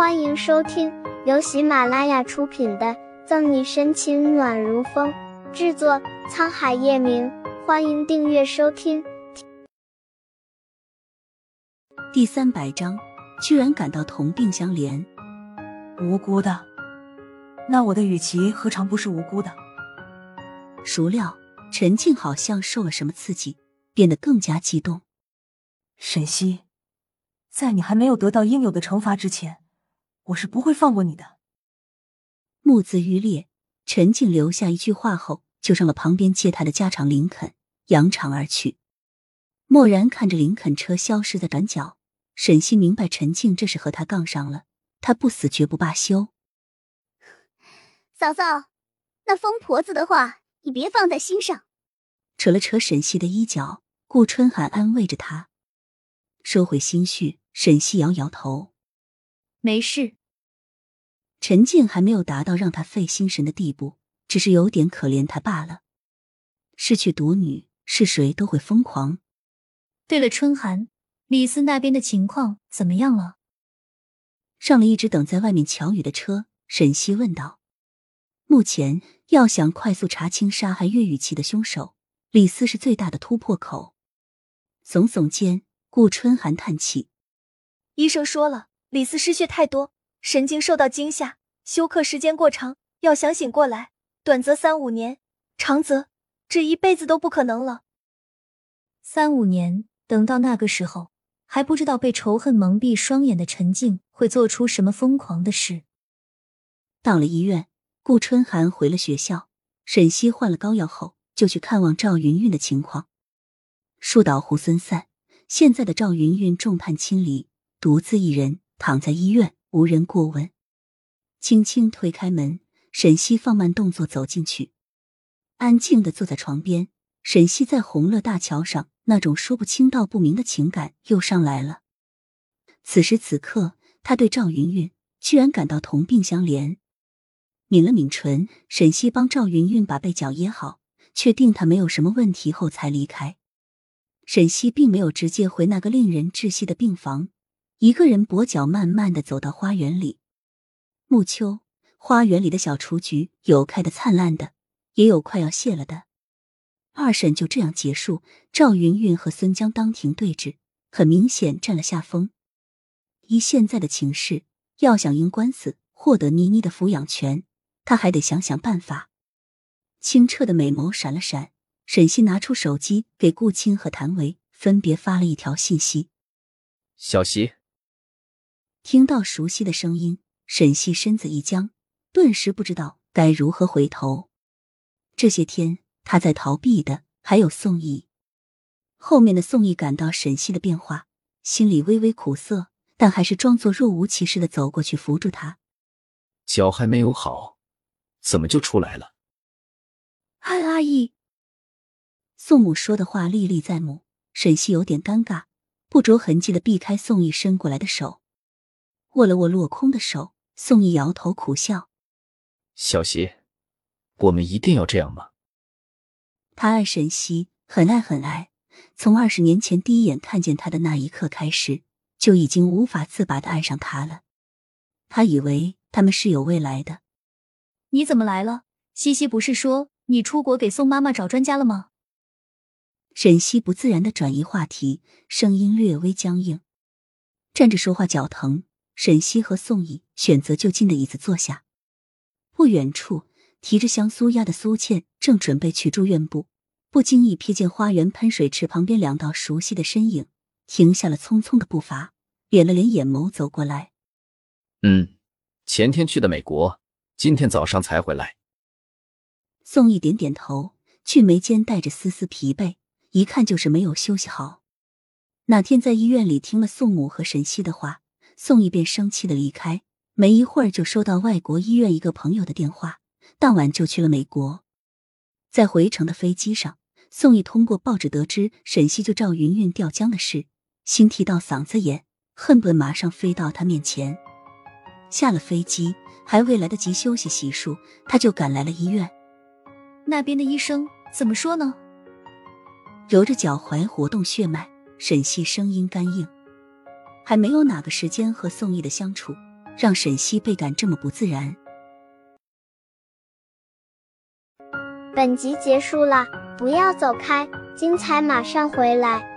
欢迎收听由喜马拉雅出品的《赠你深情暖如风》，制作沧海夜明。欢迎订阅收听。第三百章，居然感到同病相怜，无辜的。那我的雨琦何尝不是无辜的？孰料陈静好像受了什么刺激，变得更加激动。沈西，在你还没有得到应有的惩罚之前。我是不会放过你的。目眦欲裂，陈静留下一句话后，就上了旁边接他的加长林肯，扬长而去。默然看着林肯车消失在转角，沈西明白陈静这是和他杠上了，他不死绝不罢休。嫂嫂，那疯婆子的话你别放在心上。扯了扯沈西的衣角，顾春寒安慰着他，收回心绪。沈西摇摇头，没事。陈静还没有达到让他费心神的地步，只是有点可怜他罢了。失去独女，是谁都会疯狂。对了，春寒，李斯那边的情况怎么样了？上了一直等在外面乔雨的车，沈西问道。目前要想快速查清杀害岳雨琪的凶手，李斯是最大的突破口。耸耸肩，顾春寒叹气：“医生说了，李斯失血太多。”神经受到惊吓，休克时间过长，要想醒过来，短则三五年，长则这一辈子都不可能了。三五年，等到那个时候，还不知道被仇恨蒙蔽双眼的陈静会做出什么疯狂的事。到了医院，顾春寒回了学校，沈西换了膏药后，就去看望赵云云的情况。树倒猢狲散，现在的赵云云众叛亲离，独自一人躺在医院。无人过问，轻轻推开门，沈西放慢动作走进去，安静的坐在床边。沈西在红乐大桥上那种说不清道不明的情感又上来了。此时此刻，他对赵云云居然感到同病相怜。抿了抿唇，沈西帮赵云云把被角掖好，确定他没有什么问题后才离开。沈西并没有直接回那个令人窒息的病房。一个人跛脚慢慢的走到花园里，暮秋花园里的小雏菊有开的灿烂的，也有快要谢了的。二审就这样结束，赵云云和孙江当庭对峙，很明显占了下风。依现在的情势，要想赢官司，获得妮妮的抚养权，他还得想想办法。清澈的美眸闪了闪，沈西拿出手机给顾青和谭维分别发了一条信息：小溪。听到熟悉的声音，沈西身子一僵，顿时不知道该如何回头。这些天他在逃避的还有宋义。后面的宋义感到沈西的变化，心里微微苦涩，但还是装作若无其事的走过去扶住他。脚还没有好，怎么就出来了？安阿姨，宋母说的话历历在目，沈西有点尴尬，不着痕迹的避开宋义伸过来的手。握了握落空的手，宋义摇头苦笑：“小溪，我们一定要这样吗？”他爱沈西，很爱很爱，从二十年前第一眼看见他的那一刻开始，就已经无法自拔的爱上他了。他以为他们是有未来的。你怎么来了？西西不是说你出国给宋妈妈找专家了吗？沈西不自然的转移话题，声音略微僵硬，站着说话脚疼。沈西和宋义选择就近的椅子坐下。不远处，提着香酥鸭的苏倩正准备去住院部，不经意瞥见花园喷水池旁边两道熟悉的身影，停下了匆匆的步伐，敛了敛眼眸走过来。嗯，前天去的美国，今天早上才回来。宋义点点头，俊眉间带着丝丝疲惫，一看就是没有休息好。那天在医院里听了宋母和沈西的话。宋义便生气的离开，没一会儿就收到外国医院一个朋友的电话，当晚就去了美国。在回程的飞机上，宋义通过报纸得知沈西就赵云云掉江的事，心提到嗓子眼，恨不得马上飞到他面前。下了飞机，还未来得及休息洗漱，他就赶来了医院。那边的医生怎么说呢？揉着脚踝活动血脉，沈西声音干硬。还没有哪个时间和宋轶的相处，让沈西倍感这么不自然。本集结束了，不要走开，精彩马上回来。